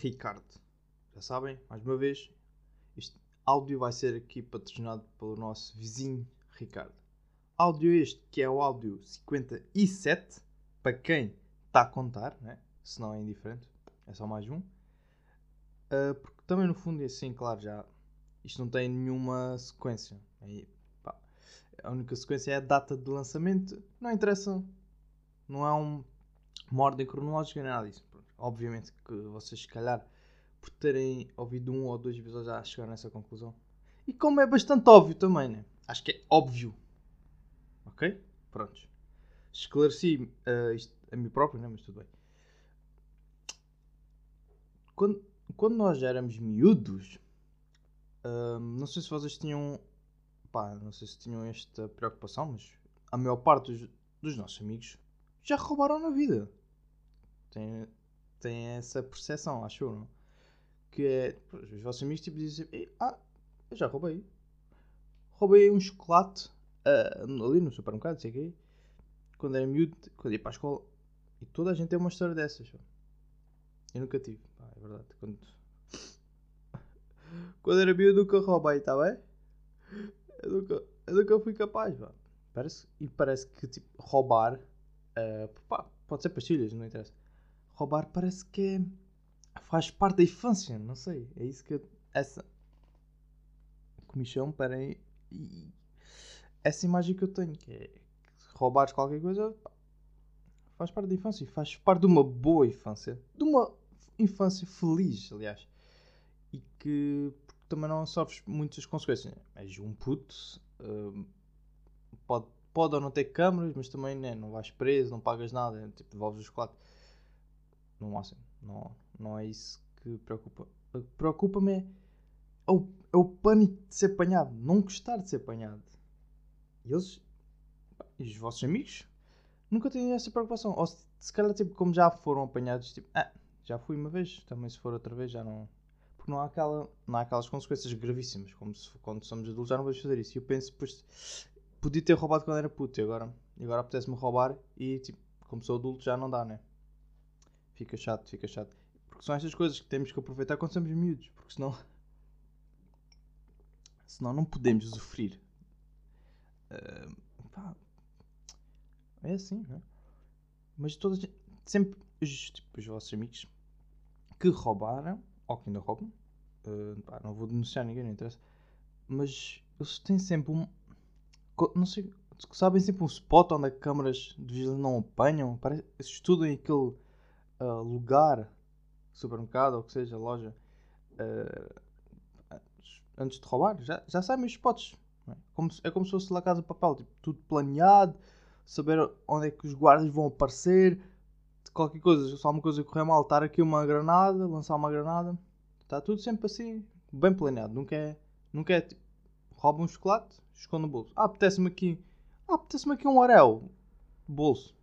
Ricardo. Já sabem, mais uma vez, este áudio vai ser aqui patrocinado pelo nosso vizinho Ricardo. Áudio este que é o áudio 57, para quem está a contar, né? se não é indiferente, é só mais um. Uh, porque também no fundo é assim, claro, já isto não tem nenhuma sequência. A única sequência é a data de lançamento, não interessa, não é um, uma ordem cronológica nem nada disso. Obviamente que vocês, se calhar, por terem ouvido um ou dois episódios, já chegaram nessa conclusão. E como é bastante óbvio também, né? Acho que é óbvio. Ok? Prontos. Esclareci uh, isto a mim próprio, né? Mas tudo bem. Quando, quando nós éramos miúdos, uh, não sei se vocês tinham. Pá, não sei se tinham esta preocupação, mas a maior parte dos, dos nossos amigos já roubaram na vida. Tem essa percepção, acho eu, não? Que é, os vossos amigos tipo dizem ah, eu já roubei. Roubei um chocolate uh, ali no supermercado, sei que quando era miúdo, quando ia para a escola. E toda a gente tem uma história dessas. Eu nunca tive, pá, é verdade. Quando, quando era miúdo nunca roubei, está bem? Eu nunca, eu nunca fui capaz, pá. Parece, e parece que tipo, roubar, uh, pá, pode ser pastilhas, não interessa roubar parece que é, faz parte da infância, não sei. É isso que eu, essa comissão para essa imagem que eu tenho, que é que roubares qualquer coisa faz parte da infância faz parte de uma boa infância, de uma infância feliz, aliás, e que também não sofres muitas consequências. És um puto, uh, pode, pode ou não ter câmaras, mas também né, não vais preso, não pagas nada, tipo, devolves o chocolate. Não, assim, não, não é isso que preocupa. Preocupa-me é, o, é o pânico de ser apanhado, não gostar de ser apanhado. E eles, e os vossos amigos, nunca têm essa preocupação. Ou se, se calhar, tipo, como já foram apanhados, tipo, ah, já fui uma vez, também se for outra vez já não. Porque não há, aquela, não há aquelas consequências gravíssimas, como se quando somos adultos já não vamos fazer isso. E eu penso, depois, podia ter roubado quando era puto e agora, agora apetece-me roubar e, tipo, como sou adulto já não dá, né? Fica chato, fica chato. Porque são estas coisas que temos que aproveitar quando somos miúdos, porque senão. senão não podemos usufruir. Uh, pá, é assim, não é? Mas todas. Sempre os, tipo, os vossos amigos que roubaram, ou que ainda roubam, uh, pá, não vou denunciar ninguém, não interessa, mas eles têm sempre um. Não sei, sabem sempre um spot onde as câmaras de vigilância não apanham, parece, estudam aquele uh, lugar, supermercado ou que seja, loja, uh, antes de roubar, já, já sabem os spots. É? Como, é como se fosse lá casa de papel, tipo, tudo planeado, saber onde é que os guardas vão aparecer, qualquer coisa, só uma coisa correr mal, estar aqui uma granada, lançar uma granada, está tudo sempre assim, bem planeado, nunca é, nunca é tipo, rouba um chocolate, esconde no bolso. Ah, apetece-me aqui, ah, apetece-me aqui um arel, bolso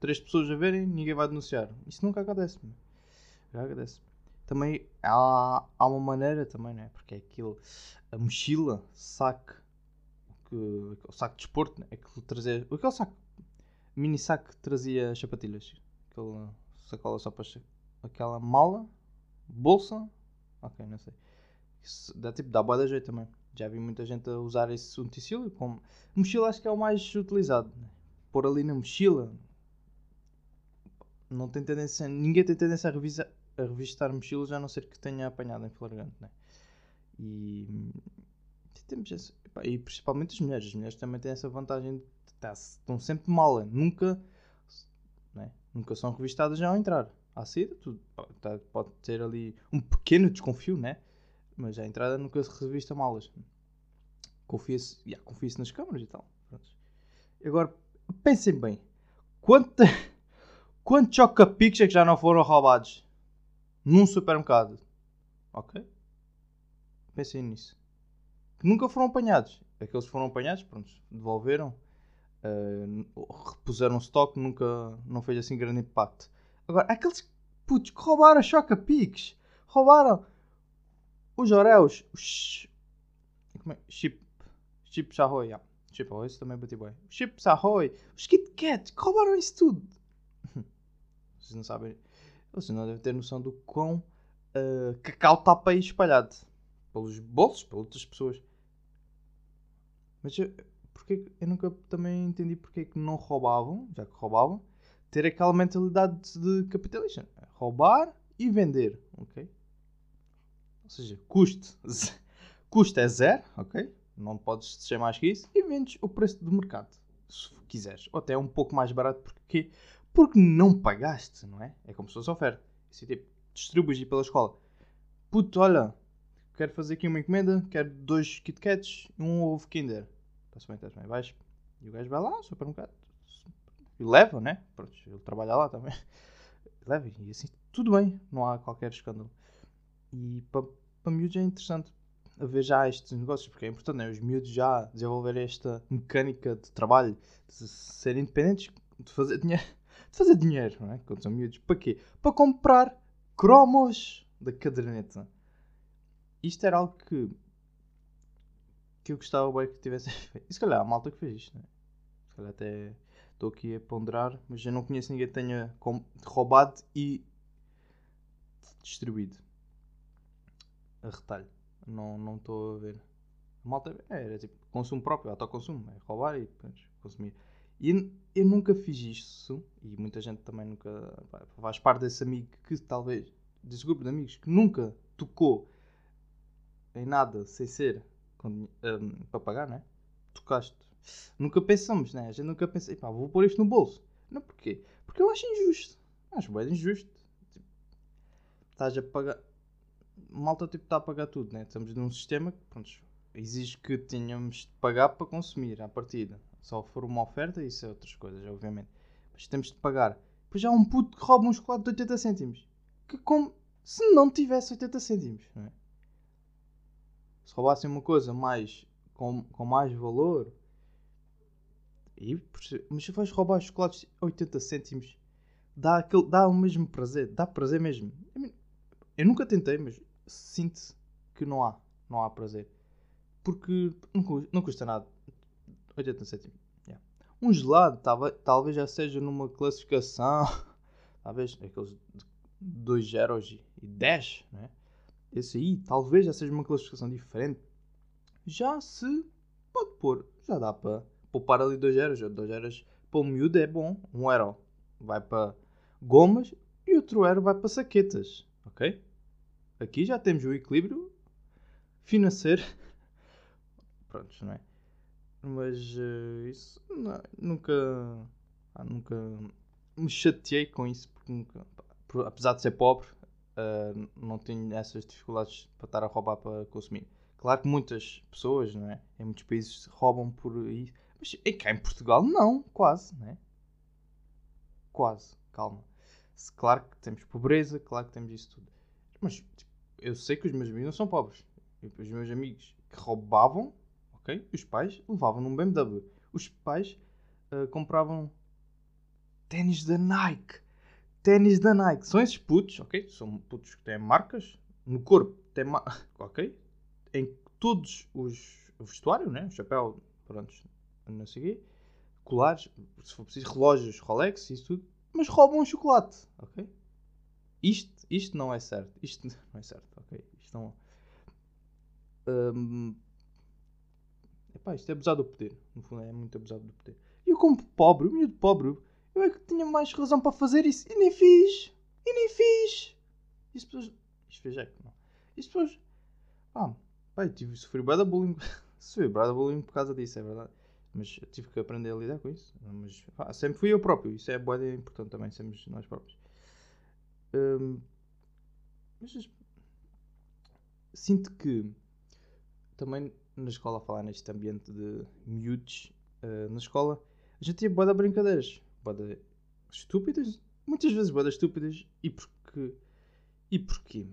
três pessoas a verem, ninguém vai denunciar. Isso nunca acontece. Acontece. Também há, há uma maneira também, né? Porque é aquilo, a mochila, saco, que, o saco de esporte, né? aquele trazer, aquele saco, mini saco que trazia sapatilhas, aquele sacola só para aquela mala, bolsa, ok, não sei. Isso dá tipo, dá boa da jeito também. Já vi muita gente a usar esse utensílio como mochila acho que é o mais utilizado. Né? Pôr ali na mochila, não tem tendência, ninguém tem tendência a, revisa, a revistar mochilas a não ser que tenha apanhado em flagrante, né? E, temos esse, e principalmente as mulheres, as mulheres também têm essa vantagem de tá, estão sempre mal, nunca, né? nunca são revistadas já ao entrar. À saída, tudo, tá, pode ter ali um pequeno desconfio, né? Mas à entrada nunca se revista malas. Confia-se yeah, confia nas câmaras e tal. Agora, pensem bem. Quanta Quantos choca-picos é que já não foram roubados? Num supermercado. Ok? Pensem nisso. Que nunca foram apanhados. Aqueles que foram apanhados, pronto, devolveram. Uh, repuseram stock, nunca não fez assim grande impacto. Agora, aqueles putos que roubaram choca-piques, roubaram os Oreos, os como é? chip, chips Ahoy, yeah. chip Ahoy, isso também bati bem. Chips Ahoy, os Kit Kats, roubaram isso tudo. Vocês não sabem. Vocês não devem ter noção do quão uh, cacau está para aí espalhado pelos bolsos, pelas outras pessoas. Mas eu, porque, eu nunca também entendi porque é que não roubavam, já que roubavam, ter aquela mentalidade de capitalista. Roubar e vender, ok? Ou seja, custo, custo é zero, ok? Não podes descer mais que isso. E vendes o preço do mercado, se quiseres. Ou até um pouco mais barato, porque, porque não pagaste, não é? É como se fosse oferta. Assim, tipo, distribuis pela escola. Puto, olha, quero fazer aqui uma encomenda, quero dois KitKats e um ovo Kinder. Está-se bem, está-se bem. Vais, e o gajo vai lá, supermercado, e leva, né? Pronto, ele trabalha lá também. Leva, e assim, tudo bem, não há qualquer escândalo. E para pa miúdos é interessante haver já estes negócios, porque é importante, né? Os miúdos já desenvolverem esta mecânica de trabalho, de serem independentes, de fazer dinheiro, fazer dinheiro, não é? Quando são miúdos. Para quê? Para comprar cromos da caderneta. Isto era algo que que eu gostava bem que tivesse feito. E se calhar a malta que fez isto, né? Se calhar até estou aqui a ponderar, mas eu não conheço ninguém que tenha roubado e distribuído a retalho. Não estou a ver. A malta é, era tipo consumo próprio, autoconsumo, é roubar e consumir. E eu nunca fiz isso, e muita gente também nunca faz parte desse amigo que talvez, desse grupo de amigos que nunca tocou em nada sem ser um, para pagar, né? Tocaste. Nunca pensamos, né? A gente nunca pensa, pá, vou pôr isto no bolso. Não, porquê? Porque eu acho injusto. Acho bem injusto. Tipo, estás a pagar. Malta tipo está a pagar tudo, né? Estamos num sistema que pronto, exige que tenhamos de pagar para consumir à partida. Só for uma oferta, isso é outras coisas, obviamente. Mas temos de pagar. Depois já há um puto que rouba um chocolate de 80 cêntimos. Que como se não tivesse 80 cêntimos, não é? se roubassem uma coisa mais com, com mais valor e, mas se vais roubar chocolates 80 cêntimos dá, aquele, dá o mesmo prazer dá prazer mesmo eu nunca tentei mas sinto que não há não há prazer porque não, não custa nada 80 cêntimos yeah. um gelado talvez, talvez já seja numa classificação talvez aqueles de 2 euros e 10 né? esse aí talvez já seja uma classificação diferente. Já se pode pôr, já dá para poupar ali 2 euros. 2 euros para o miúdo é bom. 1 um euro vai para gomas e outro euro vai para saquetas. Ok? Aqui já temos o equilíbrio financeiro. Prontos, não é? Mas uh, isso não, nunca, ah, nunca me chateei com isso porque nunca, apesar de ser pobre, uh, não tenho essas dificuldades para estar a roubar para consumir. Claro que muitas pessoas, não é? Em muitos países roubam por aí. Mas cá em Portugal, não, quase, não é? Quase, calma. Claro que temos pobreza, claro que temos isso tudo. Mas tipo, eu sei que os meus amigos não são pobres. Os meus amigos que roubavam, ok? Os pais levavam num BMW. Os pais uh, compravam ténis da Nike ténis da Nike. São esses putos, ok? São putos que têm marcas no corpo, têm ma ok? Em todos os o vestuário, né? Chapéu, pronto, não sei. Colares, se for preciso, relógios, Rolex, isso tudo. Mas roubam um chocolate, ok? Isto, isto não é certo. Isto não é certo, ok? Isto não... Um... Epá, isto é abusado do poder. No fundo é muito abusado do poder. E eu como pobre, o miúdo pobre eu é que tinha mais razão para fazer isso e nem fiz. E nem fiz. E as pessoas. Isto fez é que não. E as pessoas. Ah, pai, tive, sofri bué da bullying. sofri bué da bullying por causa disso, é verdade. Mas eu tive que aprender a lidar com isso. Mas ah, sempre fui eu próprio. Isso é bué importante também, sermos nós próprios. Hum, mas sinto que também na escola, a falar neste ambiente de miúdos, uh, na escola, a gente tinha boa de brincadeiras bodas estúpidas, muitas vezes bodas estúpidas, e porque. E porquê?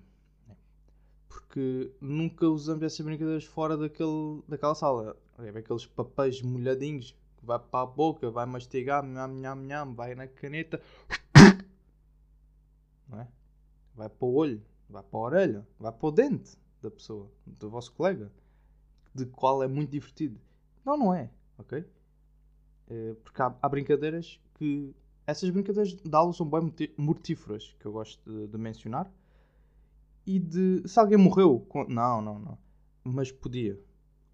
Porque nunca usamos essas brincadeiras fora daquele, daquela sala. É aqueles papéis molhadinhos que vai para a boca, vai mastigar, nham, nham, nham, vai na caneta, não é? vai para o olho, vai para a orelha, vai para o dente da pessoa, do vosso colega, de qual é muito divertido. Não, não é, ok? Eh, porque há, há brincadeiras que essas brincadeiras de aula são bem mortíferas, que eu gosto de, de mencionar. E de. Se alguém morreu. com- Não, não, não. Mas podia.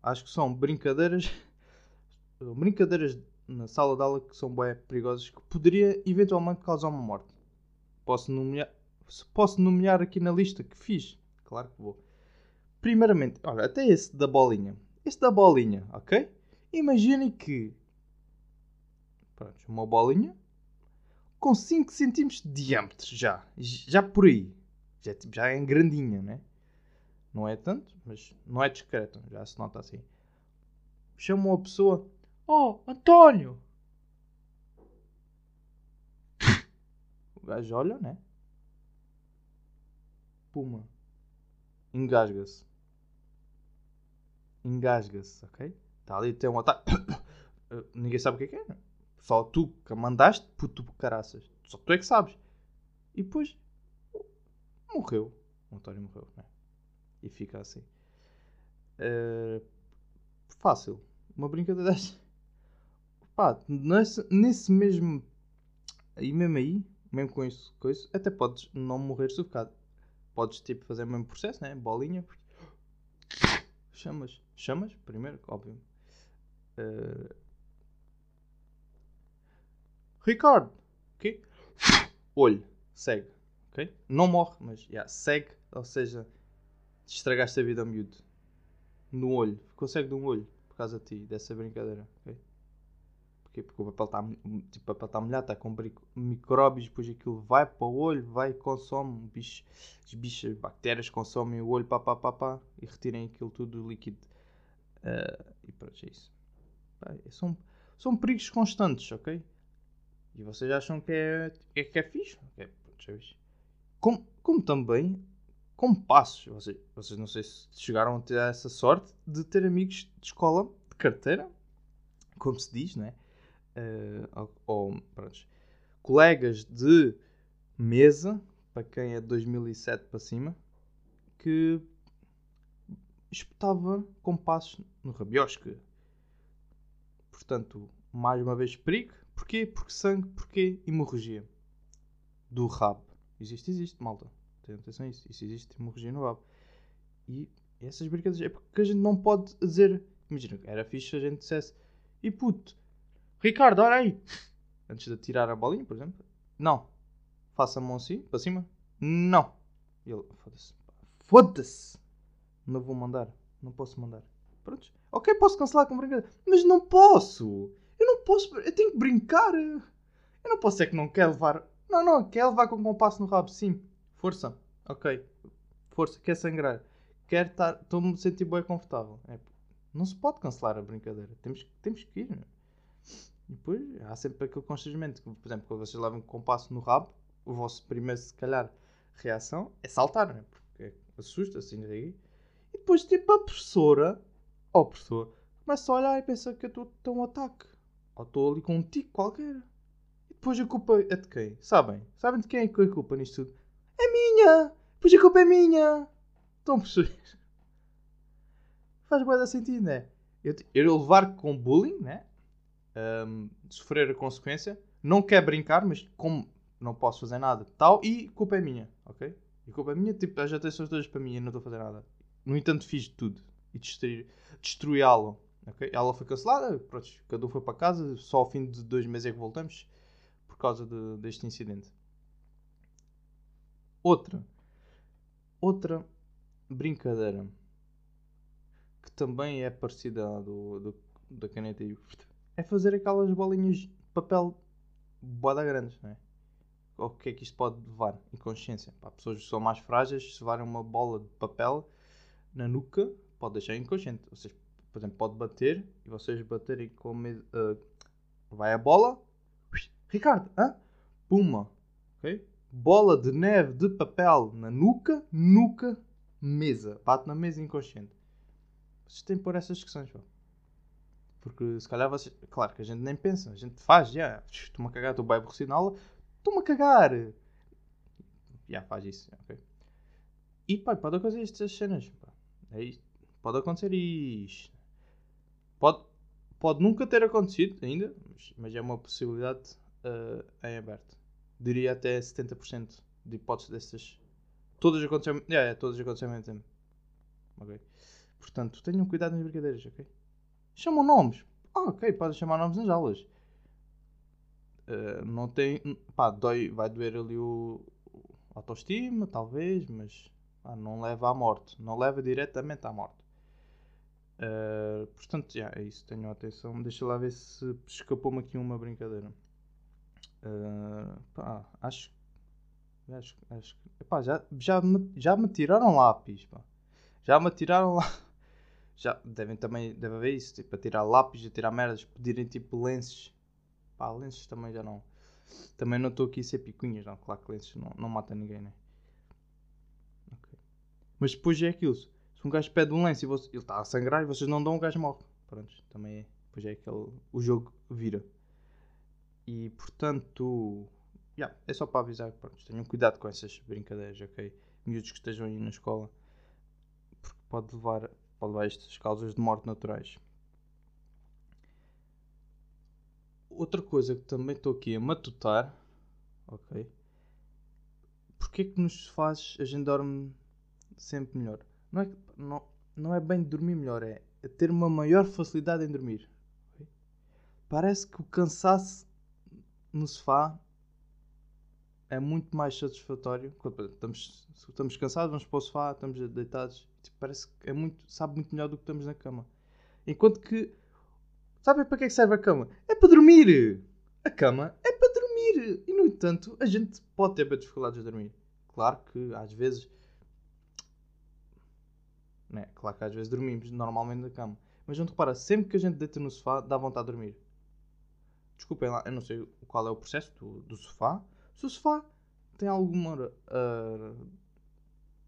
Acho que são brincadeiras. Brincadeiras na sala de aula que são bem perigosas que poderia eventualmente causar uma morte. Posso nomear, posso nomear aqui na lista que fiz. Claro que vou. Primeiramente, olha, até esse da bolinha. Esse da bolinha, ok? Imaginem que. Pronto, uma bolinha com 5 cm de diâmetro já. Já por aí. Já, é tipo, já é grandinha, né? Não é tanto, mas não é discreto. Já se nota assim. Chamam a pessoa. Oh, António! O gajo olha, né? Puma. Engasga-se. Engasga-se, ok? Está ali, tem um ataque. Ninguém sabe o que é que é. Só tu que mandaste, puto caraças. Só tu é que sabes. E depois morreu. O António morreu, né? E fica assim. Eh, fácil. Uma brincadeira dessa. Pá, nesse, nesse mesmo. Aí mesmo aí, mesmo com isso, coisa, até podes não morrer sufocado. Podes tipo fazer o mesmo processo, né? Bolinha. Chamas. Chamas, primeiro, óbvio. Eh, Ricardo, ok? Olho, segue, ok? Não morre, mas já, segue, ou seja, estragaste a vida a miúdo. No olho, ficou cego de um olho por causa de ti, dessa brincadeira, ok? Porque o papel está tipo, tá molhado, está com micróbios, depois aquilo vai para o olho, vai e consome, bicho, as bactérias consomem o olho, pá, pá, pá, pá, e retirem aquilo tudo do líquido. Ah, e pronto, é isso. Pá, são, são perigos constantes, ok? E vocês acham que é, que é, que é fixe? Ok, pronto. Como, como também, como passos. Vocês, vocês não sei se chegaram a ter essa sorte de ter amigos de escola, de carteira, como se diz, né? Ou, ou, pronto, colegas de mesa, para quem é de 2007 para cima, que espetava compassos no rabiosque. Portanto, mais uma vez perigo. Porquê? Porque sangue, porquê? Hemorragia. Do rabo. Existe, existe, malta. Tenham atenção a isso. Isso existe hemorragia no rabo. E essas brincadeiras é porque a gente não pode dizer. Imagina, era fixe se a gente dissesse. E puto, Ricardo, olha aí. Antes de tirar a bolinha, por exemplo. Não. Faça a mão assim, para cima. Não. E ele, foda-se. Foda-se. Não vou mandar. Não posso mandar. Pronto. Ok, posso cancelar com brincadeira. Mas não posso. Eu não posso. Eu tenho que brincar. Eu não posso ser que não quer levar. Não, não. Quer levar com compasso no rabo. Sim. Força. Ok. Força. Quer sangrar. Quer estar. Estou-me a sentir bem confortável. É, não se pode cancelar a brincadeira. Temos, temos que ir. E depois há sempre aquele constrangimento. Por exemplo, quando vocês levam com compasso no rabo, o vosso primeiro, se calhar, reação é saltar, não é? Porque assusta assim daí. E depois, tipo, a professora, ou a professor, começa a olhar e pensa que eu estou um ataque. Ou estou ali com um tico qualquer. E depois a culpa é de quem? Sabem? Sabem de quem é que é a culpa nisto tudo? É minha! Depois a culpa é minha! Estão a? Faz de sentido, não é? Eu, eu levar com bullying, né? Um, sofrer a consequência. Não quer brincar, mas como não posso fazer nada, tal, e culpa é minha, ok? E culpa é minha, tipo, as atenções todas para mim e não estou a fazer nada. No entanto, fiz de tudo e destruí- destruí a aula, ok? A aula foi cancelada, pronto, cada um foi para casa, só ao fim de dois meses é que voltamos por causa de- deste incidente. Outra, outra brincadeira que também é parecida à do, do- da caneta e é fazer aquelas bolinhas de papel boada grandes, não é? O que é que isto pode levar? Inconsciência. Para pessoas que são mais frágeis, se levarem uma bola de papel na nuca, pode deixar inconsciente. Vocês, por exemplo, pode bater e vocês baterem com ah, vai a bola. Ricardo, hã? Puma. Bola de neve de papel na nuca, nuca, mesa. Bate na mesa inconsciente. Vocês têm pôr essas discussões, pá. Porque se calhar vocês. Claro que a gente nem pensa, a gente faz, já. Estou-me a cagar, estou bem aborrecido na aula. Estou-me a cagar. Já faz isso, ok? E pá, pode acontecer estas cenas. É. Pode acontecer isto. Pode, pode nunca ter acontecido ainda, mas, é uma possibilidade uh, em aberto. Diria até 70% de hipóteses dessas. Todas aconteceram. Yeah, yeah, todas aconteceram ao mesmo tempo. Ok? Portanto, tenham cuidado nas brincadeiras, ok? Chamam nomes. Ah, ok, podem chamar nomes nas aulas. Uh, não tem. Pá, dói, vai doer ali o autoestima, talvez, mas não leva à morte. Não leva diretamente à morte. Uh, portanto, já, é isso. Tenham atenção. Deixa lá ver se escapou-me aqui uma brincadeira. Uh, pá, acho, acho, acho já, já, me, já me tiraram lápis. Pá. Já me tiraram lá. Já devem também deve haver isso, tipo, a tirar lápis, a tirar merdas, pedirem tipo lenços. Pá, lenços também já não. Também não estou aqui a ser picuinhas, não. Claro que lenços não, não mata ninguém, né? Mas depois é aquilo. Se um gajo pede um lenço e você, ele está a sangrar e vocês não dão, o gajo morre. Pronto, também é. Depois é aquele. O jogo vira. E portanto. Yeah, é só para avisar. Pronto, tenham cuidado com essas brincadeiras, ok? Miúdos que estejam aí na escola. Porque pode levar pode levar estas causas de morte naturais. Outra coisa que também estou aqui a matutar, ok? Porque é que nos faz a gente dorme sempre melhor? Não é, não, não é bem dormir melhor, é ter uma maior facilidade em dormir. Parece que o cansaço no sofá é muito mais satisfatório. Estamos, estamos cansados, vamos para o sofá, estamos deitados Tipo, parece que é muito, sabe muito melhor do que estamos na cama. Enquanto que. Sabe para que é que serve a cama? É para dormir! A cama é para dormir! E no entanto, a gente pode ter dificuldades de dormir. Claro que às vezes. Né? Claro que às vezes dormimos normalmente na cama. Mas não te repara, sempre que a gente deita no sofá, dá vontade de dormir. Desculpem lá, eu não sei qual é o processo do, do sofá. Se o sofá tem alguma uh,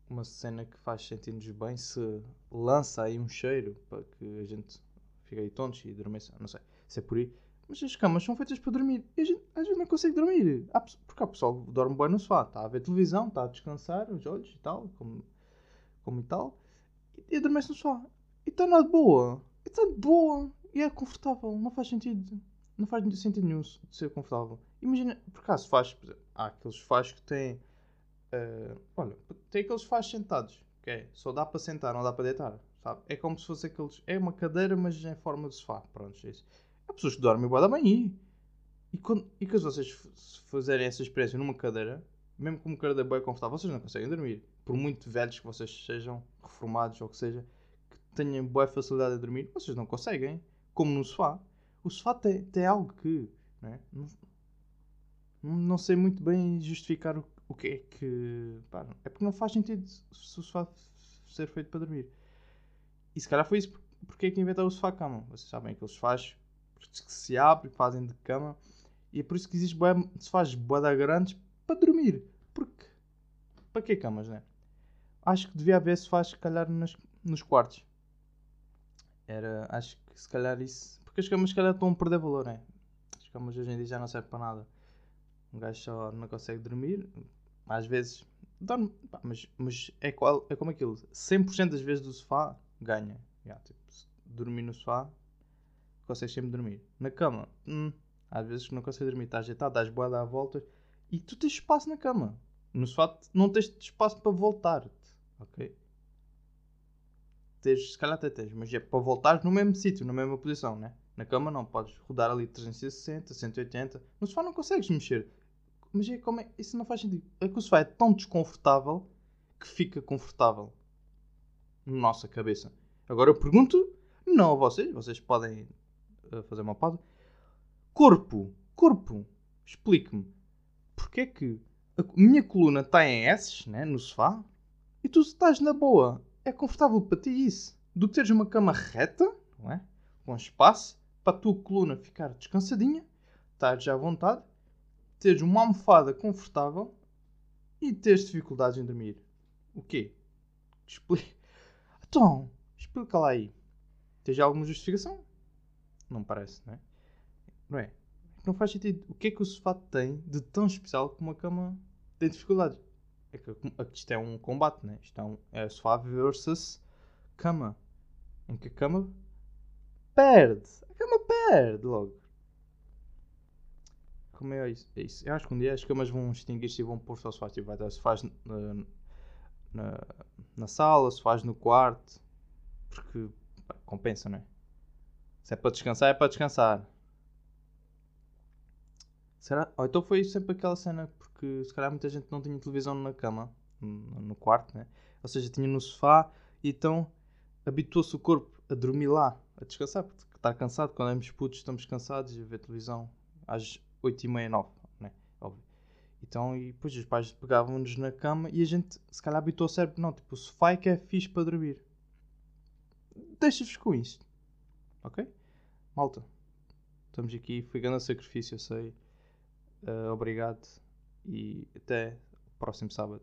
uma cena que faz sentir-nos bem se lança aí um cheiro para que a gente fique aí tontos e adormeça. Não sei se é por aí. Mas as camas são feitas para dormir. E a gente às vezes não consegue dormir. Há, porque há pessoal que dorme bem no sofá. Está a ver televisão, está a descansar os olhos e tal, como, como e tal. E, adormece no sofá. E está na boa. E está de boa. E é confortável. Não faz sentido. Não faz sentido nenhum de ser confortável. Imagina, por acaso faz, há aqueles sofás que têm Uh, olha, tem aqueles faz sentados, é, só dá para sentar, não dá para deitar, sabe? É como se fosse aqueles. É uma cadeira, mas em forma de sofá. Pronto, é isso. Há pessoas que dormem boa da manhã. E, quando, e que vocês fazerem essa experiência numa cadeira, mesmo com uma cadeira bem confortável, vocês não conseguem dormir. Por muito velhos que vocês sejam, reformados ou que seja, que tenham boa facilidade de dormir, vocês não conseguem. Como no sofá. O sofá tem, tem algo que. Né? Não, não sei muito bem justificar o, o que é que. Pá, é porque não faz sentido se o sofá ser feito para dormir. E se calhar foi isso porque é que inventaram o sofá-cama. Vocês sabem que eles faz que se abre, fazem de cama. E é por isso que existe bué, sofás boada grandes para dormir. Porque. Para que camas, né? Acho que devia haver sofás, se calhar, nas, nos quartos. Era. Acho que se calhar isso. Porque as camas, se calhar, estão a perder valor, né? As camas hoje em dia já não servem para nada. Um gajo só não consegue dormir, às vezes dorme, pá, mas, mas é, qual, é como aquilo: 100% das vezes do sofá ganha. Yeah, tipo, dormir no sofá, consegues sempre dormir. Na cama, hum, às vezes não consegues dormir, estás ajeitado, dás boada à volta e tu tens espaço na cama. No sofá não tens espaço para voltar, ok? Tens, se calhar até tens, mas é para voltar no mesmo sítio, na mesma posição, né? Na cama não, podes rodar ali 360, 180. No sofá não consegues mexer. Mas é como é, isso não faz sentido. É que o sofá é tão desconfortável que fica confortável nossa cabeça. Agora eu pergunto, não a vocês, vocês podem uh, fazer uma pausa. Corpo, corpo, explique-me, porque é que a minha coluna está em S, né, no sofá, e tu estás na boa. É confortável para ti isso. Do que teres uma cama reta, não é? Com espaço, para a tua coluna ficar descansadinha, estás à vontade, teres uma almofada confortável e teres dificuldades em dormir. O quê? Explica. Então, explica lá aí. Tens alguma justificação? Não parece, não é? Não é? Não faz sentido. O que é que o sofá tem de tão especial que uma cama tem dificuldades? É que isto é um combate, né? Isto é, um, é sofá versus cama. Em que a cama perde. A cama perde logo. como é isso? é isso? Eu acho que um dia as camas vão extinguir-se e vão pôr só faz. Tipo, vai dar- faz na, na, na sala, faz no quarto. Porque pá, compensa, não é? Se é para descansar, é para descansar. Será? Então foi sempre aquela cena, porque se calhar muita gente não tinha televisão na cama, no quarto, né? Ou seja, tinha no sofá e então habituou-se o corpo a dormir lá, a descansar, porque está cansado. Quando éramos putos, estamos cansados e ver televisão às 8h30, 9 né? Óbvio. Então, e depois os pais pegavam-nos na cama e a gente, se calhar, habituou o cérebro, não, tipo, o sofá é que é fixe para dormir. Deixa-vos com isto, ok? Malta, estamos aqui, foi grande sacrifício, eu sei. Uh, obrigado e até o próximo sábado.